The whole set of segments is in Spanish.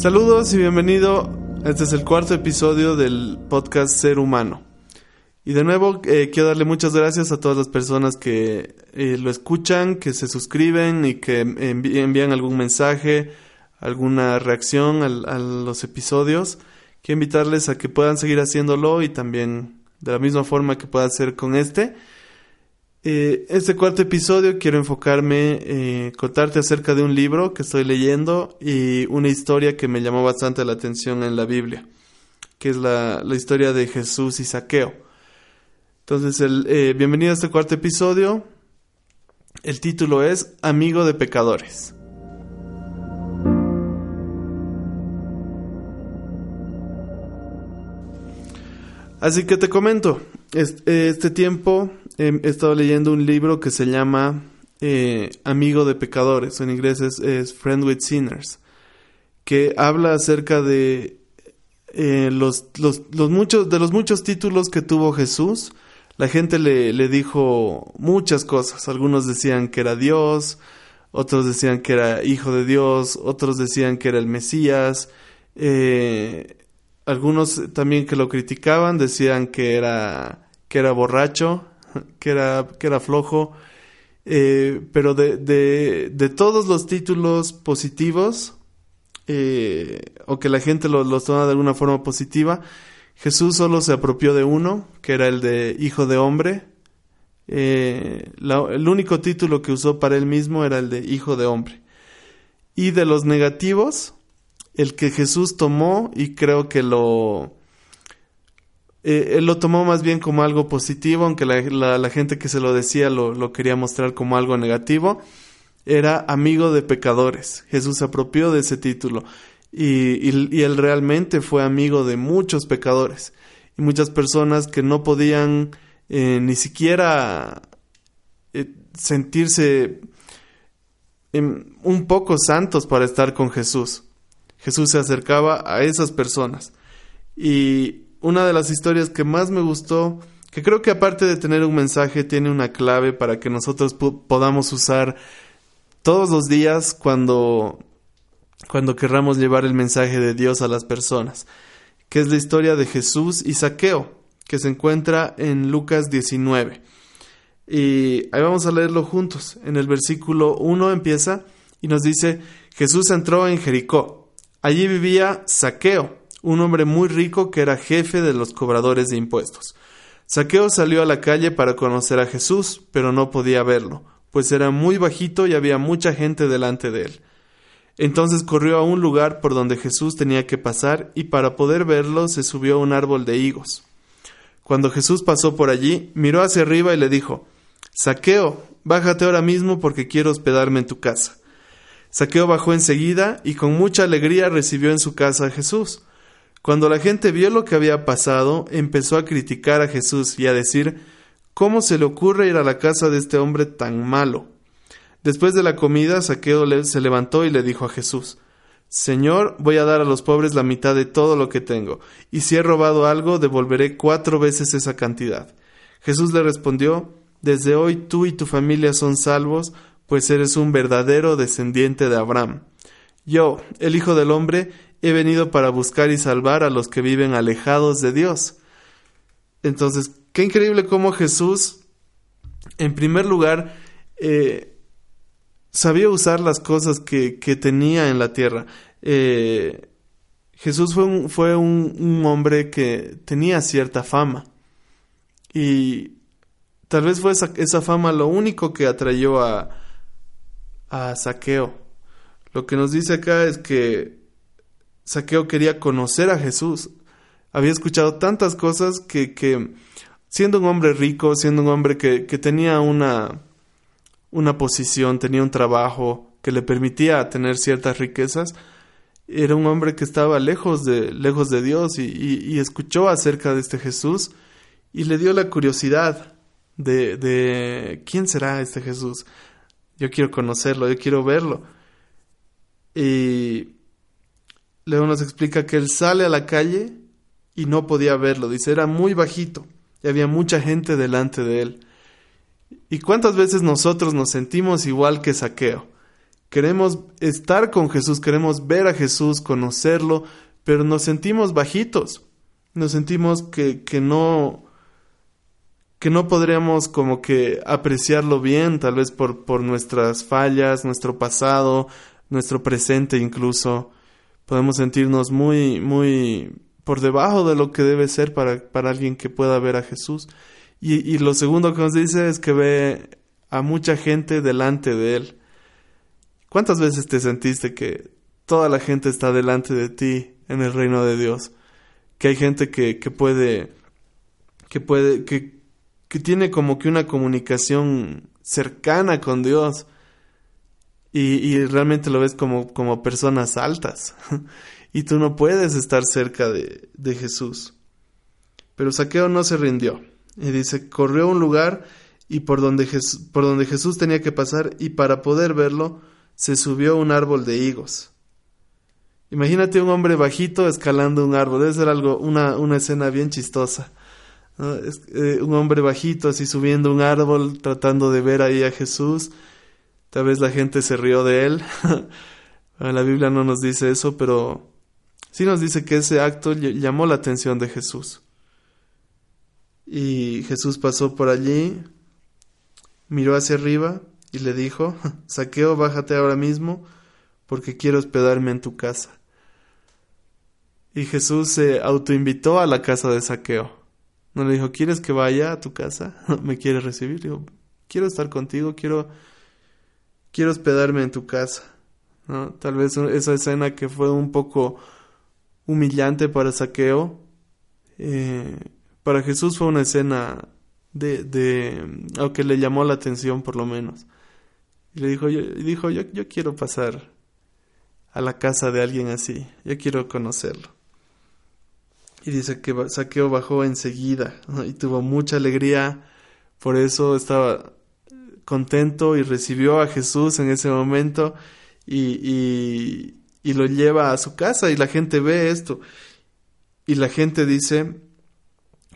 Saludos y bienvenido. Este es el cuarto episodio del podcast Ser Humano. Y de nuevo eh, quiero darle muchas gracias a todas las personas que eh, lo escuchan, que se suscriben y que envían algún mensaje, alguna reacción a los episodios. Quiero invitarles a que puedan seguir haciéndolo y también de la misma forma que pueda hacer con este. Eh, este cuarto episodio quiero enfocarme, eh, contarte acerca de un libro que estoy leyendo y una historia que me llamó bastante la atención en la Biblia, que es la, historia de Jesús y Saqueo. Entonces, eh, bienvenido a este cuarto episodio. El título es Amigo de Pecadores. Así que te comento, este tiempo he estado leyendo un libro que se llama eh, Amigo de Pecadores, en inglés es, Friend with Sinners, que habla acerca de eh, los, los, muchos, de los muchos títulos que tuvo Jesús. La gente le, le dijo muchas cosas. Algunos decían que era Dios, otros decían que era hijo de Dios, otros decían que era el Mesías. Eh, algunos también que lo criticaban decían que era, que era borracho, que era, que era flojo, eh, pero de, de, todos los títulos positivos, eh, o que la gente los lo toma de alguna forma positiva, Jesús solo se apropió de uno, que era el de hijo de hombre. Eh, el único título que usó para él mismo era el de hijo de hombre. Y de los negativos, el que Jesús tomó y creo que lo... Eh, él lo tomó más bien como algo positivo, aunque la, gente que se lo decía lo, quería mostrar como algo negativo. Era amigo de pecadores. Jesús se apropió de ese título. Y, él realmente fue amigo de muchos pecadores. Y muchas personas que no podían eh, ni siquiera eh, sentirse em, un poco santos para estar con Jesús. Jesús se acercaba a esas personas. Y una de las historias que más me gustó, que creo que aparte de tener un mensaje, tiene una clave para que nosotros podamos usar todos los días cuando, cuando querramos llevar el mensaje de Dios a las personas, que es la historia de Jesús y Saqueo, que se encuentra en Lucas 19. Y ahí vamos a leerlo juntos. En el versículo 1 empieza y nos dice, Jesús entró en Jericó Allí vivía Saqueo, un hombre muy rico que era jefe de los cobradores de impuestos. Saqueo salió a la calle para conocer a Jesús, pero no podía verlo, pues era muy bajito y había mucha gente delante de él. Entonces corrió a un lugar por donde Jesús tenía que pasar y para poder verlo se subió a un árbol de higos. Cuando Jesús pasó por allí, miró hacia arriba y le dijo Saqueo, bájate ahora mismo porque quiero hospedarme en tu casa. Saqueo bajó enseguida y con mucha alegría recibió en su casa a Jesús. Cuando la gente vio lo que había pasado, empezó a criticar a Jesús y a decir ¿Cómo se le ocurre ir a la casa de este hombre tan malo? Después de la comida, Saqueo se levantó y le dijo a Jesús Señor, voy a dar a los pobres la mitad de todo lo que tengo, y si he robado algo, devolveré cuatro veces esa cantidad. Jesús le respondió Desde hoy tú y tu familia son salvos, pues eres un verdadero descendiente de Abraham. Yo, el Hijo del Hombre, he venido para buscar y salvar a los que viven alejados de Dios. Entonces, qué increíble cómo Jesús, en primer lugar, eh, sabía usar las cosas que, tenía en la tierra. Eh, Jesús fue, un, fue un, hombre que tenía cierta fama. Y tal vez fue esa, esa fama lo único que atrayó a, a Saqueo. Lo que nos dice acá es que Saqueo quería conocer a Jesús. Había escuchado tantas cosas que, que siendo un hombre rico, siendo un hombre que, que tenía una, una posición, tenía un trabajo que le permitía tener ciertas riquezas, era un hombre que estaba lejos de, lejos de Dios y, y, escuchó acerca de este Jesús y le dio la curiosidad de, de quién será este Jesús. Yo quiero conocerlo, yo quiero verlo. Y luego nos explica que él sale a la calle y no podía verlo. Dice, era muy bajito y había mucha gente delante de él. ¿Y cuántas veces nosotros nos sentimos igual que Saqueo? queremos estar con Jesús, queremos ver a Jesús, conocerlo, pero nos sentimos bajitos, nos sentimos que, que no que no podríamos como que apreciarlo bien, tal vez por, por nuestras fallas, nuestro pasado, nuestro presente incluso. Podemos sentirnos muy, muy por debajo de lo que debe ser para, para alguien que pueda ver a Jesús. Y, y lo segundo que nos dice es que ve a mucha gente delante de Él. ¿Cuántas veces te sentiste que toda la gente está delante de ti en el reino de Dios? Que hay gente que, que puede, que puede, que, que tiene como que una comunicación cercana con Dios y, realmente lo ves como, como personas altas y tú no puedes estar cerca de, de Jesús. Pero Saqueo no se rindió y dice, corrió a un lugar y por donde, Jesús, por donde Jesús tenía que pasar y para poder verlo se subió a un árbol de higos. Imagínate un hombre bajito escalando un árbol, debe ser algo, una, una escena bien chistosa. Es, eh, un hombre bajito así subiendo un árbol tratando de ver ahí a Jesús. Tal vez la gente se rió de él. la Biblia no nos dice eso, pero sí nos dice que ese acto llamó la atención de Jesús. Y Jesús pasó por allí, miró hacia arriba y le dijo, Saqueo, bájate ahora mismo, porque quiero hospedarme en tu casa. Y Jesús se autoinvitó a la casa de Saqueo. No le dijo, ¿quieres que vaya a tu casa? ¿Me quieres recibir? Dijo, quiero estar contigo, quiero, quiero hospedarme en tu casa. ¿No? Tal vez esa escena que fue un poco humillante para Saqueo, eh, para Jesús fue una escena de, de, aunque le llamó la atención por lo menos. Y le dijo, dijo yo, yo quiero pasar a la casa de alguien así, yo quiero conocerlo. Y dice que Saqueo bajó enseguida y tuvo mucha alegría, por eso estaba contento y recibió a Jesús en ese momento y, y, y lo lleva a su casa y la gente ve esto. Y la gente dice,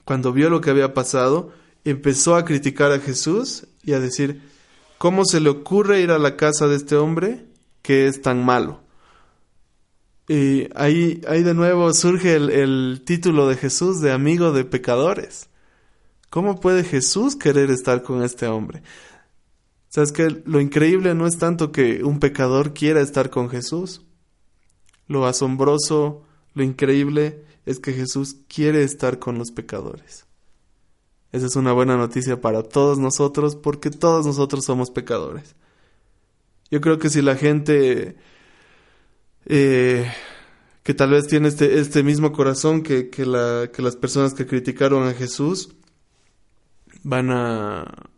cuando vio lo que había pasado, empezó a criticar a Jesús y a decir, ¿cómo se le ocurre ir a la casa de este hombre que es tan malo? Y ahí, ahí de nuevo surge el, el título de Jesús de amigo de pecadores. ¿Cómo puede Jesús querer estar con este hombre? Sabes que lo increíble no es tanto que un pecador quiera estar con Jesús. Lo asombroso, lo increíble es que Jesús quiere estar con los pecadores. Esa es una buena noticia para todos nosotros porque todos nosotros somos pecadores. Yo creo que si la gente eh, que tal vez tiene este, este mismo corazón que, que, la, que las personas que criticaron a Jesús van a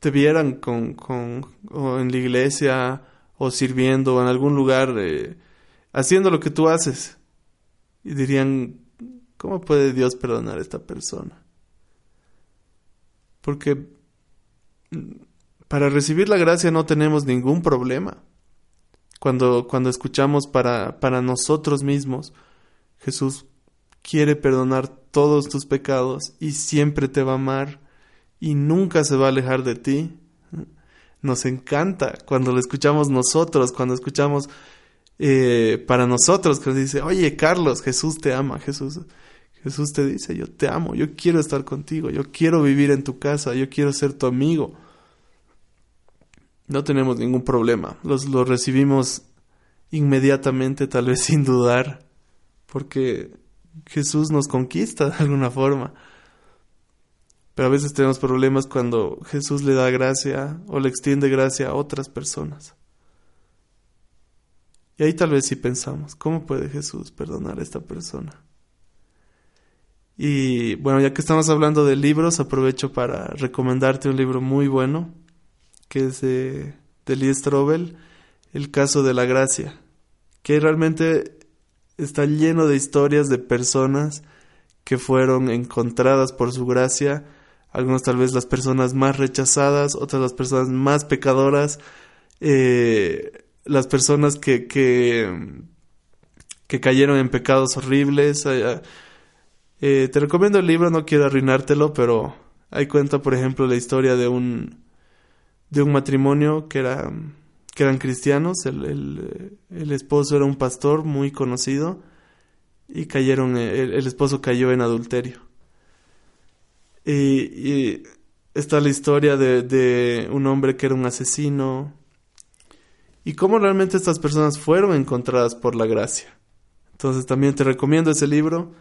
te vieran con, con o en la iglesia o sirviendo o en algún lugar eh, haciendo lo que tú haces y dirían ¿cómo puede Dios perdonar a esta persona? Porque para recibir la gracia no tenemos ningún problema cuando, cuando escuchamos para, para nosotros mismos, Jesús quiere perdonar todos tus pecados y siempre te va a amar y nunca se va a alejar de ti. Nos encanta cuando lo escuchamos nosotros, cuando escuchamos eh, para nosotros, que nos dice, oye Carlos, Jesús te ama, Jesús. Jesús te dice, yo te amo, yo quiero estar contigo, yo quiero vivir en tu casa, yo quiero ser tu amigo no tenemos ningún problema. Los, los recibimos inmediatamente, tal vez sin dudar, porque Jesús nos conquista de alguna forma. Pero a veces tenemos problemas cuando Jesús le da gracia o le extiende gracia a otras personas. Y ahí tal vez sí pensamos, ¿cómo puede Jesús perdonar a esta persona? Y bueno, ya que estamos hablando de libros, aprovecho para recomendarte un libro muy bueno que es de, de Lee Strobel, El caso de la gracia, que realmente está lleno de historias de personas que fueron encontradas por su gracia, algunos tal vez las personas más rechazadas, otras las personas más pecadoras, eh, las personas que, que, que, cayeron en pecados horribles. Eh, eh, te recomiendo el libro, no quiero arruinártelo, pero ahí cuenta, por ejemplo, la historia de un, de un matrimonio que era que eran cristianos, el, esposo era un pastor muy conocido y cayeron, el, esposo cayó en adulterio. Y, está la historia de, de, un hombre que era un asesino y cómo realmente estas personas fueron encontradas por la gracia. Entonces también te recomiendo ese libro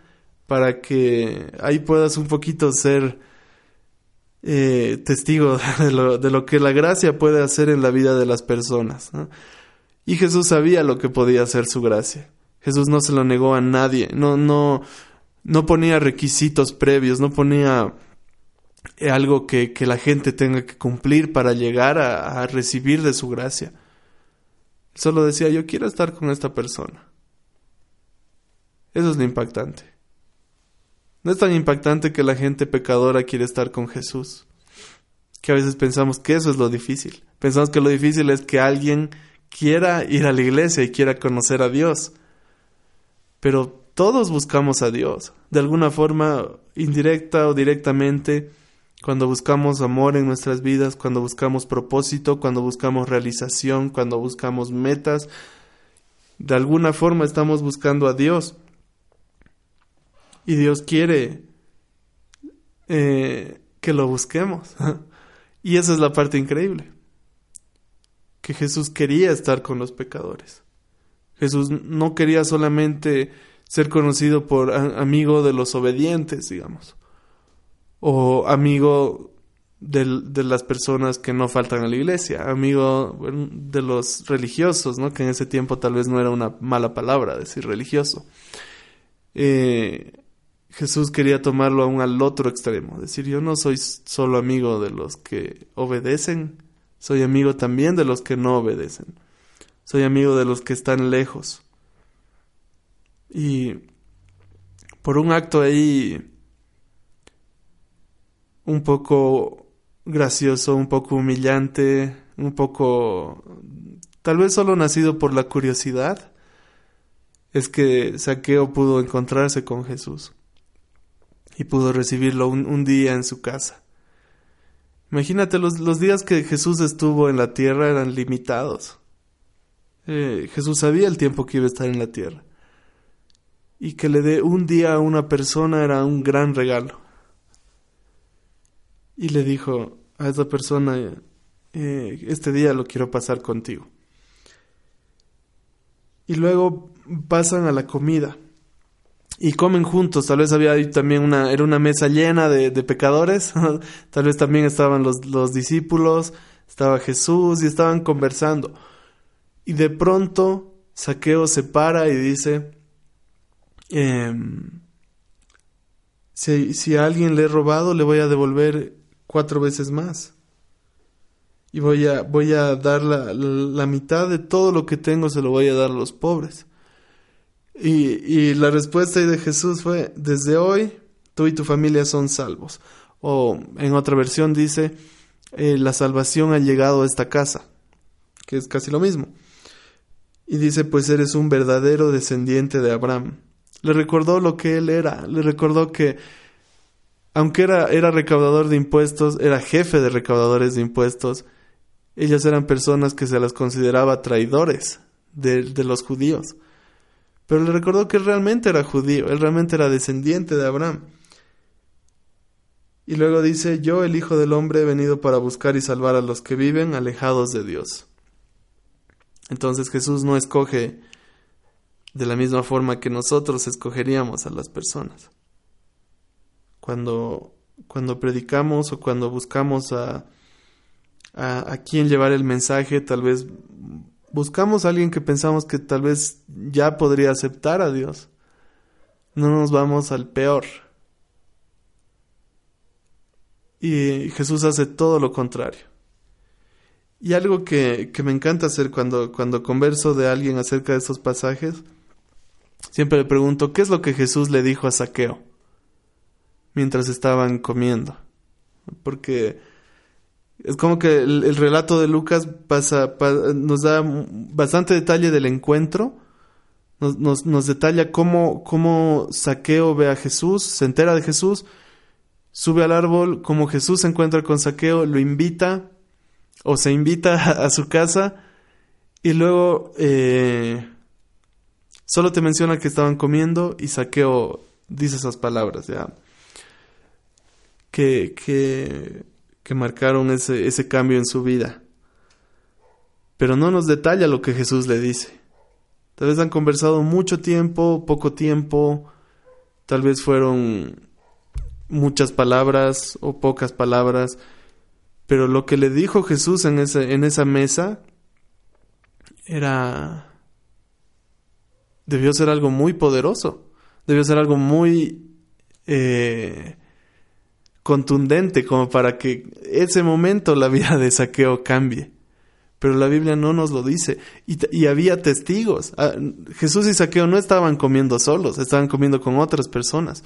para que ahí puedas un poquito ser eh, testigo de lo, de lo, que la gracia puede hacer en la vida de las personas. Y Jesús sabía lo que podía hacer su gracia. Jesús no se lo negó a nadie, no, no, no ponía requisitos previos, no ponía algo que, que la gente tenga que cumplir para llegar a, a recibir de su gracia. Solo decía, yo quiero estar con esta persona. Eso es lo impactante. No es tan impactante que la gente pecadora quiere estar con Jesús. Que a veces pensamos que eso es lo difícil. Pensamos que lo difícil es que alguien quiera ir a la iglesia y quiera conocer a Dios. Pero todos buscamos a Dios. De alguna forma, indirecta o directamente, cuando buscamos amor en nuestras vidas, cuando buscamos propósito, cuando buscamos realización, cuando buscamos metas, de alguna forma estamos buscando a Dios. Y Dios quiere eh, que lo busquemos. y esa es la parte increíble. Que Jesús quería estar con los pecadores. Jesús no quería solamente ser conocido por amigo de los obedientes, digamos. O amigo de, de, las personas que no faltan a la iglesia, amigo de los religiosos, ¿no? Que en ese tiempo tal vez no era una mala palabra decir religioso. Eh, Jesús quería tomarlo aún al otro extremo, decir, yo no soy solo amigo de los que obedecen, soy amigo también de los que no obedecen, soy amigo de los que están lejos. Y por un acto ahí un poco gracioso, un poco humillante, un poco tal vez solo nacido por la curiosidad, es que Saqueo pudo encontrarse con Jesús y pudo recibirlo un, día en su casa. Imagínate, los, los, días que Jesús estuvo en la tierra eran limitados. Eh, Jesús sabía el tiempo que iba a estar en la tierra. Y que le dé un día a una persona era un gran regalo. Y le dijo a esa persona, eh, este día lo quiero pasar contigo. Y luego pasan a la comida y comen juntos. Tal vez había también una, era una mesa llena de, pecadores. Tal vez también estaban los, los, discípulos, estaba Jesús y estaban conversando. Y de pronto Saqueo se para y dice, em, si, si, a alguien le he robado, le voy a devolver cuatro veces más. Y voy a, voy a dar la, la mitad de todo lo que tengo, se lo voy a dar a los pobres. Y, la respuesta de Jesús fue, desde hoy tú y tu familia son salvos. O en otra versión dice, eh, la salvación ha llegado a esta casa, que es casi lo mismo. Y dice, pues eres un verdadero descendiente de Abraham. Le recordó lo que él era, le recordó que aunque era, era recaudador de impuestos, era jefe de recaudadores de impuestos, ellas eran personas que se las consideraba traidores de, de los judíos. Pero le recordó que él realmente era judío, él realmente era descendiente de Abraham. Y luego dice, yo el Hijo del Hombre he venido para buscar y salvar a los que viven alejados de Dios. Entonces Jesús no escoge de la misma forma que nosotros escogeríamos a las personas. Cuando, cuando predicamos o cuando buscamos a, a, a quién llevar el mensaje, tal vez buscamos a alguien que pensamos que tal vez ya podría aceptar a Dios. No nos vamos al peor. Y Jesús hace todo lo contrario. Y algo que, que, me encanta hacer cuando, cuando converso de alguien acerca de estos pasajes, siempre le pregunto, ¿qué es lo que Jesús le dijo a Saqueo mientras estaban comiendo? Porque es como que el, relato de Lucas pasa, nos da bastante detalle del encuentro. Nos, nos, detalla cómo, cómo Saqueo ve a Jesús, se entera de Jesús, sube al árbol, como Jesús se encuentra con Saqueo, lo invita o se invita a, su casa Y luego eh, solo te menciona que estaban comiendo y Saqueo dice esas palabras, ya. Que, que, que marcaron ese, ese cambio en su vida. Pero no nos detalla lo que Jesús le dice. Tal vez han conversado mucho tiempo, poco tiempo, tal vez fueron muchas palabras o pocas palabras, pero lo que le dijo Jesús en, ese, en esa mesa era... debió ser algo muy poderoso, debió ser algo muy eh, contundente como para que ese momento la vida de saqueo cambie. Pero la Biblia no nos lo dice. Y, había testigos. Ah, Jesús y Saqueo no estaban comiendo solos, estaban comiendo con otras personas.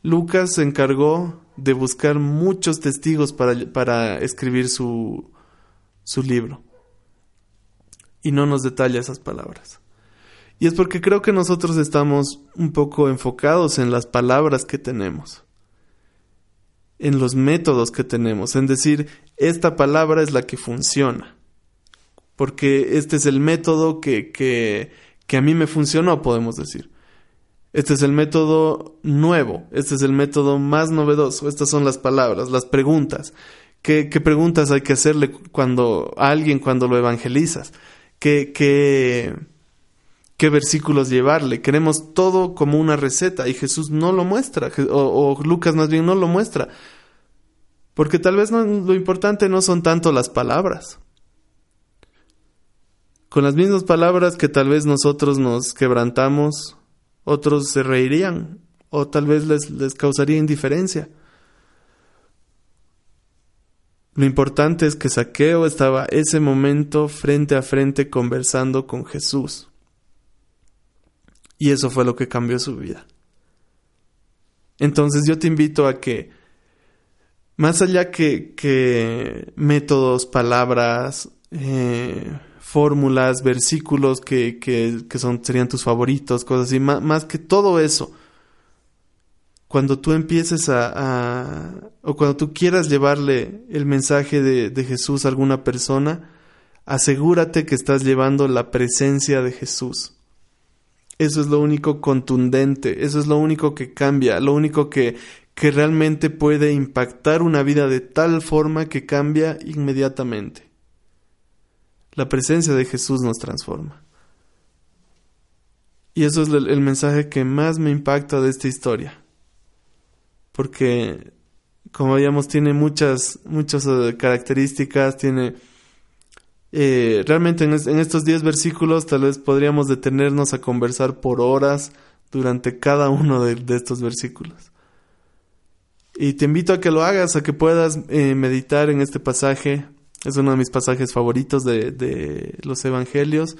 Lucas se encargó de buscar muchos testigos para, para escribir su, su libro. Y no nos detalla esas palabras. Y es porque creo que nosotros estamos un poco enfocados en las palabras que tenemos, en los métodos que tenemos, en decir, esta palabra es la que funciona, porque este es el método que, que, que a mí me funcionó, podemos decir. Este es el método nuevo, este es el método más novedoso, estas son las palabras, las preguntas. ¿Qué, qué preguntas hay que hacerle cuando, a alguien cuando lo evangelizas? ¿Qué, qué, qué versículos llevarle? Queremos todo como una receta y Jesús no lo muestra, o, Lucas más bien no lo muestra. Porque tal vez lo importante no son tanto las palabras. Con las mismas palabras que tal vez nosotros nos quebrantamos, otros se reirían o tal vez les, les causaría indiferencia. Lo importante es que Saqueo estaba ese momento frente a frente conversando con Jesús. Y eso fue lo que cambió su vida. Entonces yo te invito a que, más allá que, que métodos, palabras, eh, fórmulas, versículos que, que, que, son, serían tus favoritos, cosas así, más, más que todo eso. Cuando tú empieces a, a, o cuando tú quieras llevarle el mensaje de, de Jesús a alguna persona, asegúrate que estás llevando la presencia de Jesús. Eso es lo único contundente, eso es lo único que cambia, lo único que, que realmente puede impactar una vida de tal forma que cambia inmediatamente. La presencia de Jesús nos transforma. Y eso es el, mensaje que más me impacta de esta historia. Porque, como veíamos, tiene muchas, muchas eh, características, tiene... Eh, realmente en, estos 10 versículos tal vez podríamos detenernos a conversar por horas durante cada uno de, estos versículos. Y te invito a que lo hagas, a que puedas eh, meditar en este pasaje, es uno de mis pasajes favoritos de, de, los evangelios,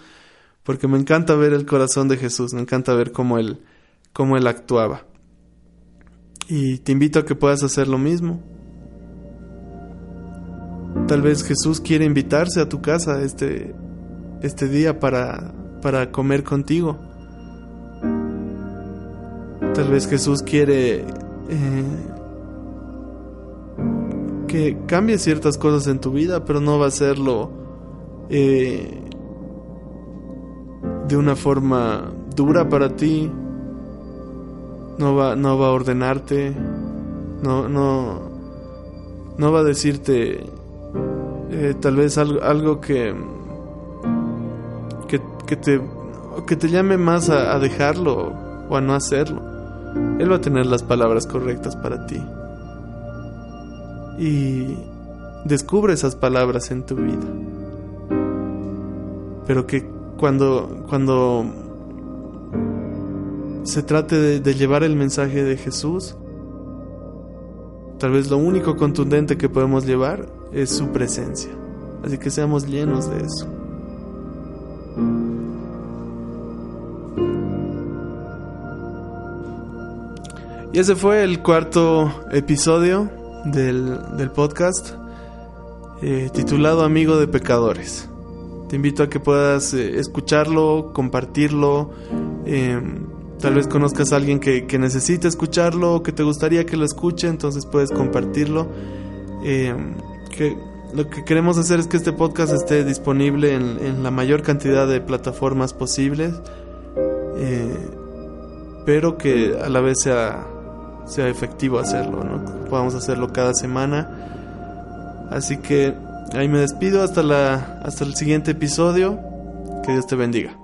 porque me encanta ver el corazón de Jesús, me encanta ver cómo él, cómo él actuaba. Y te invito a que puedas hacer lo mismo. Tal vez Jesús quiere invitarse a tu casa este, este día para, para comer contigo. Tal vez Jesús quiere eh, que cambie ciertas cosas en tu vida, pero no va a hacerlo eh, de una forma dura para ti. No va, no va a ordenarte. No, no, no va a decirte eh, tal vez algo, algo que, que, te, que te llame más a dejarlo o a no hacerlo. Él va a tener las palabras correctas para ti y descubre esas palabras en tu vida. Pero que cuando, cuando se trate de, llevar el mensaje de Jesús, tal vez lo único contundente que podemos llevar es su presencia. Así que seamos llenos de eso. Y ese fue el cuarto episodio del, podcast eh, titulado Amigo de Pecadores. Te invito a que puedas eh, escucharlo, compartirlo. Em, tal vez conozcas a alguien que, que necesite escucharlo que te gustaría que lo escuche, entonces puedes compartirlo. Que lo que queremos hacer es que este podcast esté disponible en, la mayor cantidad de plataformas posibles, eh, pero que a la vez sea, sea efectivo hacerlo, ¿no? Podamos hacerlo cada semana. Así que ahí me despido hasta, la, hasta el siguiente episodio. Que Dios te bendiga.